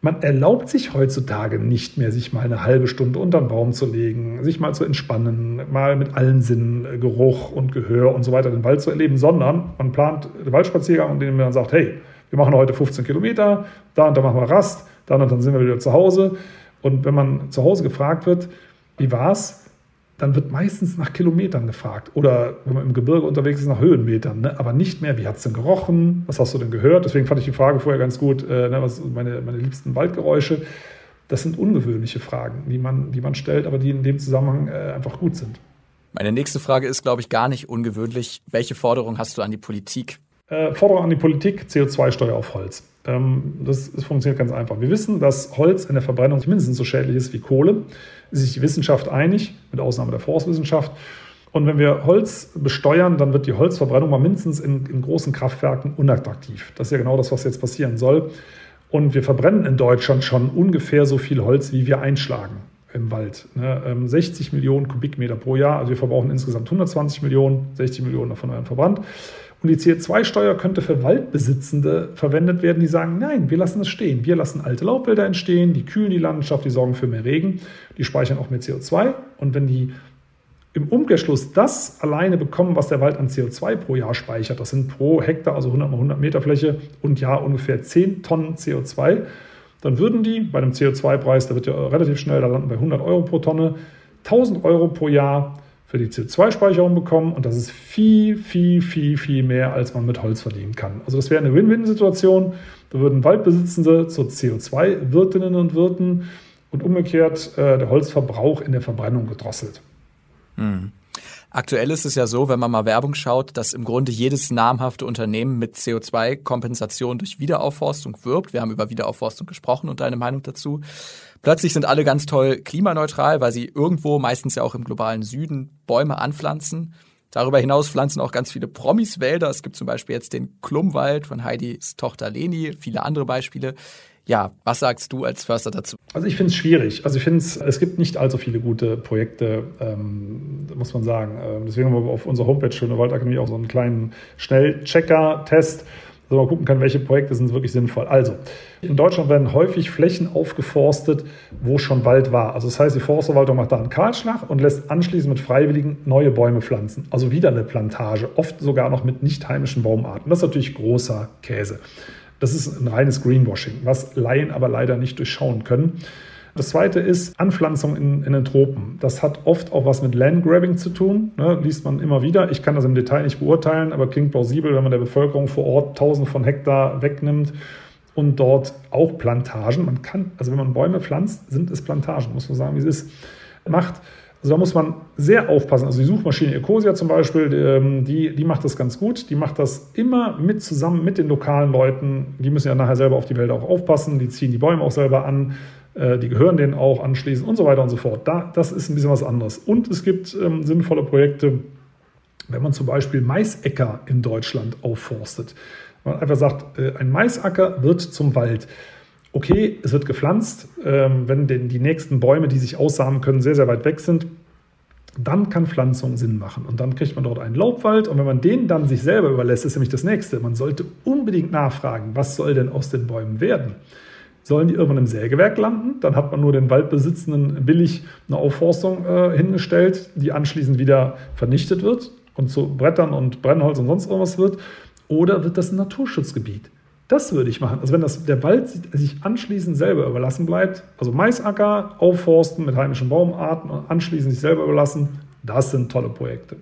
man erlaubt sich heutzutage nicht mehr, sich mal eine halbe Stunde unter den Baum zu legen, sich mal zu entspannen, mal mit allen Sinnen, äh, Geruch und Gehör und so weiter den Wald zu erleben, sondern man plant den Waldspaziergang, in dem man sagt, hey, wir machen heute 15 Kilometer, da und da machen wir Rast, dann und dann sind wir wieder zu Hause. Und wenn man zu Hause gefragt wird, wie war's, dann wird meistens nach Kilometern gefragt. Oder wenn man im Gebirge unterwegs ist, nach Höhenmetern. Ne? Aber nicht mehr, wie hat es denn gerochen? Was hast du denn gehört? Deswegen fand ich die Frage vorher ganz gut, äh, ne, was meine, meine liebsten Waldgeräusche. Das sind ungewöhnliche Fragen, die man, die man stellt, aber die in dem Zusammenhang äh, einfach gut sind.
Meine nächste Frage ist, glaube ich, gar nicht ungewöhnlich. Welche Forderung hast du an die Politik?
Äh, Forderung an die Politik, CO2-Steuer auf Holz. Ähm, das, das, funktioniert ganz einfach. Wir wissen, dass Holz in der Verbrennung mindestens so schädlich ist wie Kohle. Sich die Wissenschaft einig, mit Ausnahme der Forstwissenschaft. Und wenn wir Holz besteuern, dann wird die Holzverbrennung mal mindestens in, in großen Kraftwerken unattraktiv. Das ist ja genau das, was jetzt passieren soll. Und wir verbrennen in Deutschland schon ungefähr so viel Holz, wie wir einschlagen im Wald. 60 ne? ähm, Millionen Kubikmeter pro Jahr. Also wir verbrauchen insgesamt 120 Millionen, 60 Millionen davon werden verbrannt. Und die CO2-Steuer könnte für Waldbesitzende verwendet werden, die sagen, nein, wir lassen es stehen. Wir lassen alte Laubwälder entstehen, die kühlen die Landschaft, die sorgen für mehr Regen, die speichern auch mehr CO2. Und wenn die im Umkehrschluss das alleine bekommen, was der Wald an CO2 pro Jahr speichert, das sind pro Hektar, also 100 mal 100 Meter Fläche und Jahr ungefähr 10 Tonnen CO2, dann würden die bei dem CO2-Preis, der wird ja relativ schnell, da landen bei 100 Euro pro Tonne, 1000 Euro pro Jahr für die CO2-Speicherung bekommen und das ist viel, viel, viel, viel mehr, als man mit Holz verdienen kann. Also das wäre eine Win-Win-Situation. Da würden Waldbesitzende zu CO2-Wirtinnen und Wirten und umgekehrt äh, der Holzverbrauch in der Verbrennung gedrosselt.
Hm. Aktuell ist es ja so, wenn man mal Werbung schaut, dass im Grunde jedes namhafte Unternehmen mit CO2-Kompensation durch Wiederaufforstung wirbt. Wir haben über Wiederaufforstung gesprochen und deine Meinung dazu. Plötzlich sind alle ganz toll klimaneutral, weil sie irgendwo, meistens ja auch im globalen Süden, Bäume anpflanzen. Darüber hinaus pflanzen auch ganz viele Promis Wälder. Es gibt zum Beispiel jetzt den Klummwald von Heidis Tochter Leni, viele andere Beispiele. Ja, was sagst du als Förster dazu?
Also ich finde es schwierig. Also ich finde es, es gibt nicht allzu viele gute Projekte, ähm, muss man sagen. Ähm, deswegen haben wir auf unserer Homepage Schöne Waldakademie auch so einen kleinen Schnellchecker-Test so man gucken kann, welche Projekte sind wirklich sinnvoll. Also, in Deutschland werden häufig Flächen aufgeforstet, wo schon Wald war. Also das heißt, die Forstverwaltung macht da einen Kahlschlag und lässt anschließend mit Freiwilligen neue Bäume pflanzen. Also wieder eine Plantage, oft sogar noch mit nicht heimischen Baumarten. Das ist natürlich großer Käse. Das ist ein reines Greenwashing, was Laien aber leider nicht durchschauen können. Das zweite ist Anpflanzung in, in, den Tropen. Das hat oft auch was mit Landgrabbing zu tun, ne, liest man immer wieder. Ich kann das im Detail nicht beurteilen, aber klingt plausibel, wenn man der Bevölkerung vor Ort tausende von Hektar wegnimmt und dort auch Plantagen, man kann, also wenn man Bäume pflanzt, sind es Plantagen, muss man sagen, wie es ist, macht. Also da muss man sehr aufpassen. Also die Suchmaschine Ecosia zum Beispiel, ähm, die, die macht das ganz gut. Die macht das immer mit zusammen mit den lokalen Leuten. Die müssen ja nachher selber auf die Wälder auch aufpassen. Die ziehen die Bäume auch selber an. Äh, die gehören denen auch anschließend und so weiter und so fort. Da, das ist ein bisschen was anderes. Und es gibt ähm, sinnvolle Projekte, wenn man zum Beispiel Maisäcker in Deutschland aufforstet. Man einfach sagt, äh, ein Maisacker wird zum Wald. Okay, es wird gepflanzt, ähm, wenn denn die nächsten Bäume, die sich aussamen können, sehr, sehr weit weg sind, dann kann Pflanzung Sinn machen. Und dann kriegt man dort einen Laubwald. Und wenn man den dann sich selber überlässt, ist nämlich das nächste. Man sollte unbedingt nachfragen, was soll denn aus den Bäumen werden? Sollen die irgendwann im Sägewerk landen. Dann hat man nur den Waldbesitzenden billig eine Aufforstung äh, hingestellt, die anschließend wieder vernichtet wird und zu Brettern und Brennholz und sonst irgendwas wird. Oder wird das ein Naturschutzgebiet? Das würde ich machen. Also wenn das, der Wald sich anschließend selber überlassen bleibt, also Maisacker aufforsten mit heimischen Baumarten und anschließend sich selber überlassen, das sind tolle Projekte.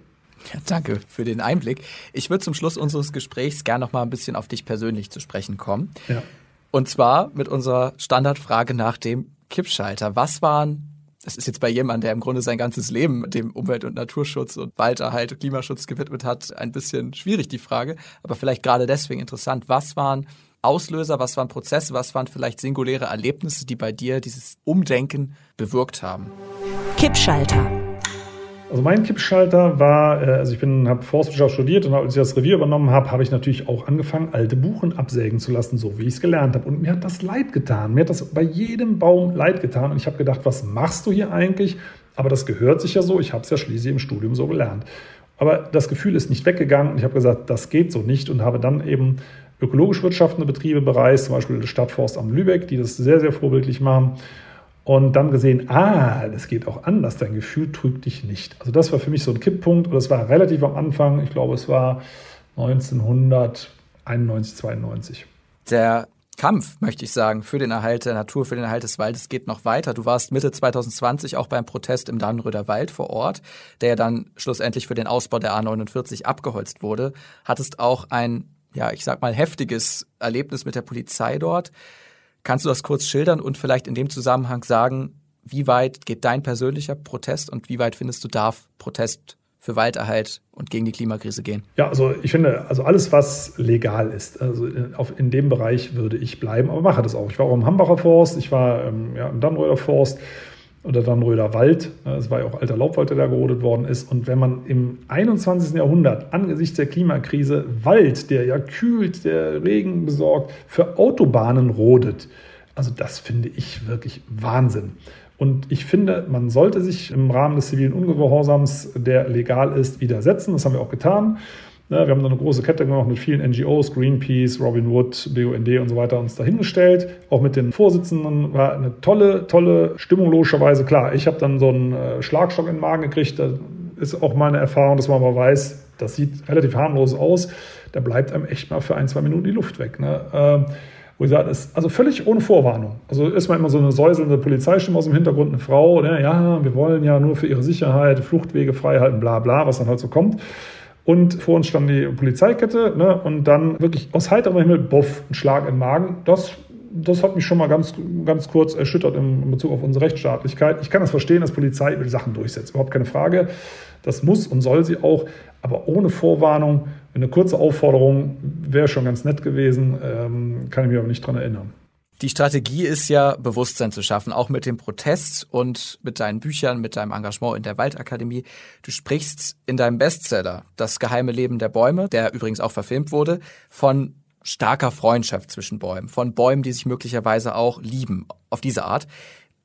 Ja, danke für den Einblick. Ich würde zum Schluss unseres Gesprächs gerne noch mal ein bisschen auf dich persönlich zu sprechen kommen. Ja. Und zwar mit unserer Standardfrage nach dem Kippschalter. Was waren das ist jetzt bei jemandem, der im Grunde sein ganzes Leben dem Umwelt- und Naturschutz und Walderhalt und Klimaschutz gewidmet hat, ein bisschen schwierig die Frage, aber vielleicht gerade deswegen interessant. Was waren Auslöser, was waren Prozesse, was waren vielleicht singuläre Erlebnisse, die bei dir dieses Umdenken bewirkt haben?
Kippschalter.
Also mein Kippschalter war, äh, also ich habe Forstwirtschaft studiert und als ich das Revier übernommen habe, habe ich natürlich auch angefangen, alte Buchen absägen zu lassen, so wie ich es gelernt habe. Und mir hat das leid getan. Mir hat das bei jedem Baum leid getan. Und ich habe gedacht, was machst du hier eigentlich? Aber das gehört sich ja so. Ich habe es ja schließlich im Studium so gelernt. Aber das Gefühl ist nicht weggegangen. Ich habe gesagt, das geht so nicht und habe dann eben ökologisch wirtschaftende Betriebe bereist, zum Beispiel Stadtforst am Lübeck, die das sehr, sehr vorbildlich machen und dann gesehen, ah, das geht auch anders, dein Gefühl trügt dich nicht. Also das war für mich so ein Kipppunkt und das war relativ am Anfang, ich glaube es war 1991, 92.
Der Kampf, möchte ich sagen, für den Erhalt der Natur, für den Erhalt des Waldes geht noch weiter. Du warst Mitte 2020 auch beim Protest im Dannenröder Wald vor Ort, der dann schlussendlich für den Ausbau der A49 abgeholzt wurde. Hattest auch ein, ja, ich sag mal, heftiges Erlebnis mit der Polizei dort. Kannst du das kurz schildern und vielleicht in dem Zusammenhang sagen, wie weit geht dein persönlicher Protest und wie weit findest du darf Protest für Walderhalt und gegen die Klimakrise gehen?
Ja, also ich finde, also alles, was legal ist, also in, auf, in dem Bereich würde ich bleiben, aber mache das auch. Ich war auch im Hambacher Forst, ich war ähm, ja, im Dannröder Forst oder Dannröder Wald. Es war ja auch alter Laubwald, der da gerodet worden ist. Und wenn man im 21. Jahrhundert angesichts der Klimakrise Wald, der ja kühlt, der Regen besorgt, für Autobahnen rodet, also das finde ich wirklich Wahnsinn. Und ich finde, man sollte sich im Rahmen des zivilen Ungehorsams, der legal ist, widersetzen. Das haben wir auch getan. Wir haben da eine große Kette gemacht mit vielen NGOs, Greenpeace, Robin Wood, BUND und so weiter uns dahingestellt. Auch mit den Vorsitzenden war eine tolle, tolle Stimmung logischerweise. Klar, ich habe dann so einen äh, Schlagstock in den Magen gekriegt. Das ist auch meine Erfahrung, dass man mal weiß, das sieht relativ harmlos aus. Da bleibt einem echt mal für ein, zwei Minuten die Luft weg. Ne? Ähm, wo ich sage, ist also völlig ohne Vorwarnung. Also ist man immer so eine säuselnde Polizeistimme aus dem Hintergrund, eine Frau, ne? ja, wir wollen ja nur für ihre Sicherheit Fluchtwege frei halten, bla bla, was dann halt so kommt. Und vor uns stand die Polizeikette ne? und dann wirklich aus heiterem Himmel, boff, ein Schlag im Magen. Das, das hat mich schon mal ganz, ganz kurz erschüttert in Bezug auf unsere Rechtsstaatlichkeit. Ich kann das verstehen, dass Polizei über Sachen durchsetzt, überhaupt keine Frage. Das muss und soll sie auch, aber ohne Vorwarnung. Eine kurze Aufforderung wäre schon ganz nett gewesen, ähm, kann ich mich aber nicht dran erinnern.
Die Strategie ist ja, Bewusstsein zu schaffen, auch mit dem Protest und mit deinen Büchern, mit deinem Engagement in der Waldakademie. Du sprichst in deinem Bestseller Das geheime Leben der Bäume, der übrigens auch verfilmt wurde, von starker Freundschaft zwischen Bäumen, von Bäumen, die sich möglicherweise auch lieben, auf diese Art.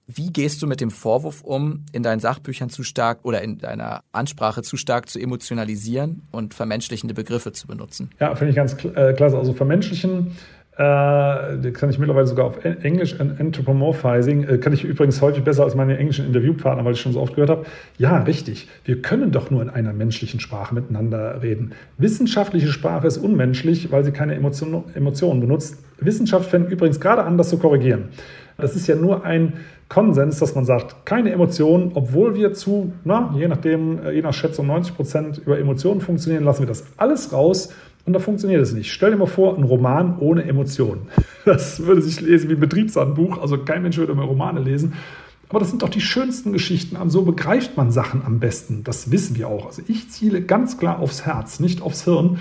Wie gehst du mit dem Vorwurf um, in deinen Sachbüchern zu stark oder in deiner Ansprache zu stark zu emotionalisieren und vermenschlichende Begriffe zu benutzen?
Ja, finde ich ganz äh, klasse. Also vermenschlichen äh, kann ich mittlerweile sogar auf Englisch Anthropomorphizing, äh, kann ich übrigens häufig besser als meine englischen Interviewpartner, weil ich schon so oft gehört habe. Ja, richtig. Wir können doch nur in einer menschlichen Sprache miteinander reden. Wissenschaftliche Sprache ist unmenschlich, weil sie keine Emotion, Emotionen benutzt. Wissenschaft fängt übrigens gerade an, das zu korrigieren. Das ist ja nur ein Konsens, dass man sagt, keine Emotionen, obwohl wir zu, na, je nachdem, äh, je nach Schätzung 90 Prozent über Emotionen funktionieren, lassen wir das alles raus und da funktioniert es nicht. Stell dir mal vor, ein Roman ohne Emotionen. [laughs] Das würde sich lesen wie ein Betriebshandbuch. Also kein Mensch würde mehr Romane lesen. Aber das sind doch die schönsten Geschichten an. So begreift man Sachen am besten. Das wissen wir auch. Also ich ziele ganz klar aufs Herz, nicht aufs Hirn,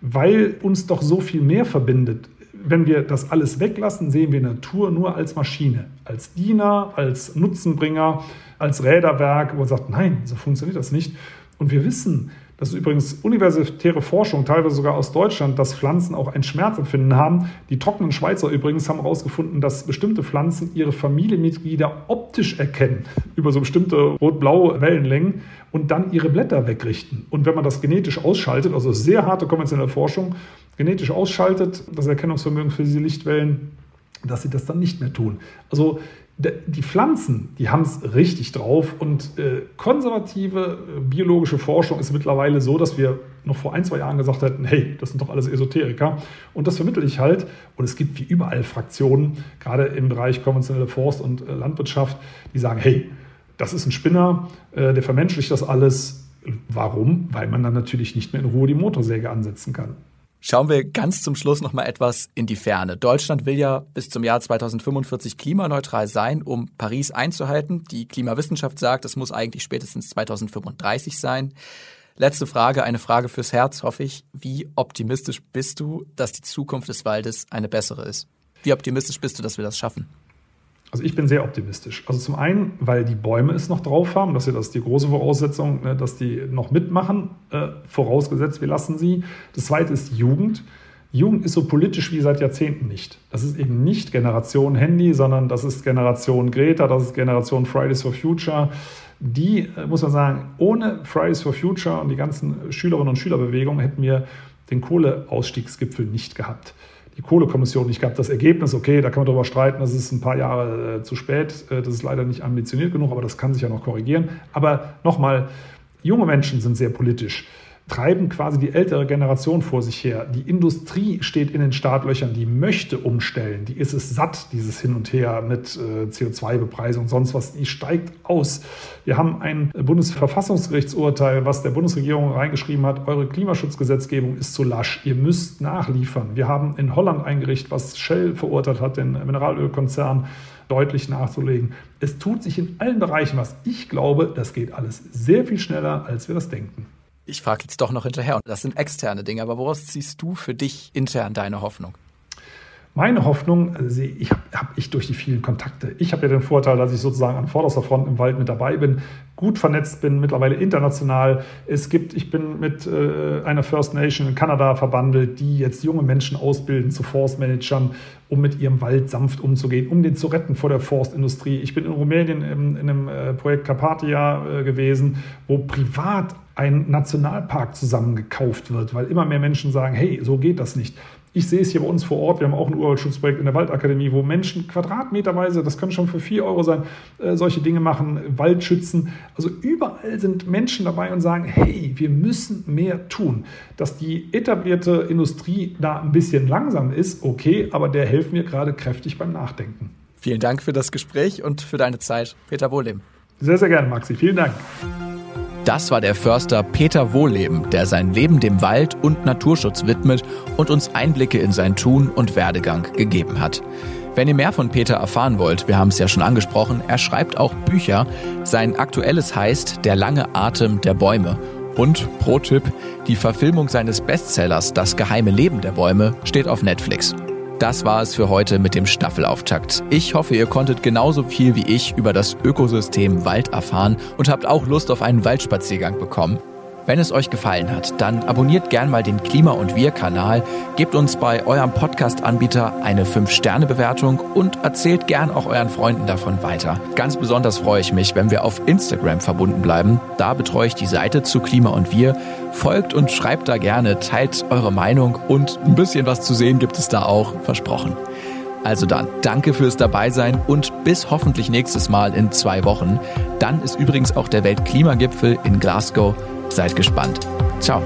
weil uns doch so viel mehr verbindet. Wenn wir das alles weglassen, sehen wir Natur nur als Maschine, als Diener, als Nutzenbringer, als Räderwerk, wo man sagt, nein, so funktioniert das nicht. Und wir wissen, das ist übrigens universitäre Forschung, teilweise sogar aus Deutschland, dass Pflanzen auch ein Schmerzempfinden haben. Die trockenen Schweizer übrigens haben herausgefunden, dass bestimmte Pflanzen ihre Familienmitglieder optisch erkennen, über so bestimmte rot-blaue Wellenlängen und dann ihre Blätter wegrichten. Und wenn man das genetisch ausschaltet, also sehr harte konventionelle Forschung, genetisch ausschaltet, das Erkennungsvermögen für diese Lichtwellen, dass sie das dann nicht mehr tun. Also die Pflanzen, die haben es richtig drauf und äh, konservative äh, biologische Forschung ist mittlerweile so, dass wir noch vor ein, zwei Jahren gesagt hätten, hey, das sind doch alles Esoteriker. Und das vermittle ich halt. Und es gibt wie überall Fraktionen, gerade im Bereich konventionelle Forst- und äh, Landwirtschaft, die sagen, hey, das ist ein Spinner, äh, der vermenschlicht das alles, Warum? Weil man dann natürlich nicht mehr in Ruhe die Motorsäge ansetzen kann.
Schauen wir ganz zum Schluss noch mal etwas in die Ferne. Deutschland will ja bis zum Jahr 2045 klimaneutral sein, um Paris einzuhalten. Die Klimawissenschaft sagt, es muss eigentlich spätestens 2035 sein. Letzte Frage, eine Frage fürs Herz, hoffe ich. Wie optimistisch bist du, dass die Zukunft des Waldes eine bessere ist? Wie optimistisch bist du, dass wir das schaffen?
Also ich bin sehr optimistisch. Also zum einen, weil die Bäume es noch drauf haben, das ist ja das die große Voraussetzung, ne, dass die noch mitmachen, äh, vorausgesetzt wir lassen sie. Das zweite ist Jugend. Jugend ist so politisch wie seit Jahrzehnten nicht. Das ist eben nicht Generation Handy, sondern das ist Generation Greta, das ist Generation Fridays for Future. Die, äh, muss man sagen, ohne Fridays for Future und die ganzen Schülerinnen und Schülerbewegungen hätten wir den Kohleausstiegsgipfel nicht gehabt die Kohlekommission nicht gehabt. Das Ergebnis, okay, da kann man darüber streiten, das ist ein paar Jahre äh, zu spät, äh, das ist leider nicht ambitioniert genug, aber das kann sich ja noch korrigieren. Aber nochmal, junge Menschen sind sehr politisch treiben quasi die ältere Generation vor sich her. Die Industrie steht in den Startlöchern, die möchte umstellen, die ist es satt, dieses Hin und Her mit äh, CO2-Bepreisung und sonst was, die steigt aus. Wir haben ein Bundesverfassungsgerichtsurteil, was der Bundesregierung reingeschrieben hat, eure Klimaschutzgesetzgebung ist zu lasch, ihr müsst nachliefern. Wir haben in Holland ein Gericht, was Shell verurteilt hat, den Mineralölkonzern, deutlich nachzulegen. Es tut sich in allen Bereichen was. Ich glaube, das geht alles sehr viel schneller, als wir das denken
ich frage jetzt doch noch hinterher. Das sind externe Dinge, aber woraus ziehst du für dich intern deine Hoffnung?
Meine Hoffnung, also ich habe hab ich durch die vielen Kontakte. Ich habe ja den Vorteil, dass ich sozusagen an vorderster Front im Wald mit dabei bin, gut vernetzt bin, mittlerweile international. Es gibt, ich bin mit äh, einer First Nation in Kanada verbandelt, die jetzt junge Menschen ausbilden zu Force Managern, um mit ihrem Wald sanft umzugehen, um den zu retten vor der Forstindustrie. Ich bin in Rumänien in, in einem äh, Projekt Carpathia äh, gewesen, wo privat ein Nationalpark zusammengekauft wird, weil immer mehr Menschen sagen, hey, so geht das nicht. Ich sehe es hier bei uns vor Ort. Wir haben auch ein Urwaldschutzprojekt in der Waldakademie, wo Menschen quadratmeterweise, das können schon für vier Euro sein, äh, solche Dinge machen, Wald schützen. Also überall sind Menschen dabei und sagen, hey, wir müssen mehr tun. Dass die etablierte Industrie da ein bisschen langsam ist, okay, aber der helfen wir gerade kräftig beim Nachdenken.
Vielen Dank für das Gespräch und für deine Zeit. Peter Wohlem.
Sehr, sehr gerne, Maxi. Vielen Dank.
Das war der Förster Peter Wohleben, der sein Leben dem Wald und Naturschutz widmet und uns Einblicke in sein Tun und Werdegang gegeben hat. Wenn ihr mehr von Peter erfahren wollt, wir haben es ja schon angesprochen, er schreibt auch Bücher. Sein aktuelles heißt Der lange Atem der Bäume. Und pro Tipp, die Verfilmung seines Bestsellers Das geheime Leben der Bäume steht auf Netflix. Das war es für heute mit dem Staffelauftakt. Ich hoffe, ihr konntet genauso viel wie ich über das Ökosystem Wald erfahren und habt auch Lust auf einen Waldspaziergang bekommen. Wenn es euch gefallen hat, dann abonniert gern mal den Klima und Wir Kanal, gebt uns bei eurem Podcast-Anbieter eine 5-Sterne-Bewertung und erzählt gern auch euren Freunden davon weiter. Ganz besonders freue ich mich, wenn wir auf Instagram verbunden bleiben. Da betreue ich die Seite zu Klima und Wir. Folgt und schreibt da gerne, teilt eure Meinung und ein bisschen was zu sehen gibt es da auch, versprochen. Also dann, danke fürs Dabeisein und bis hoffentlich nächstes Mal in zwei Wochen. Dann ist übrigens auch der Weltklimagipfel in Glasgow. Seid gespannt. Ciao.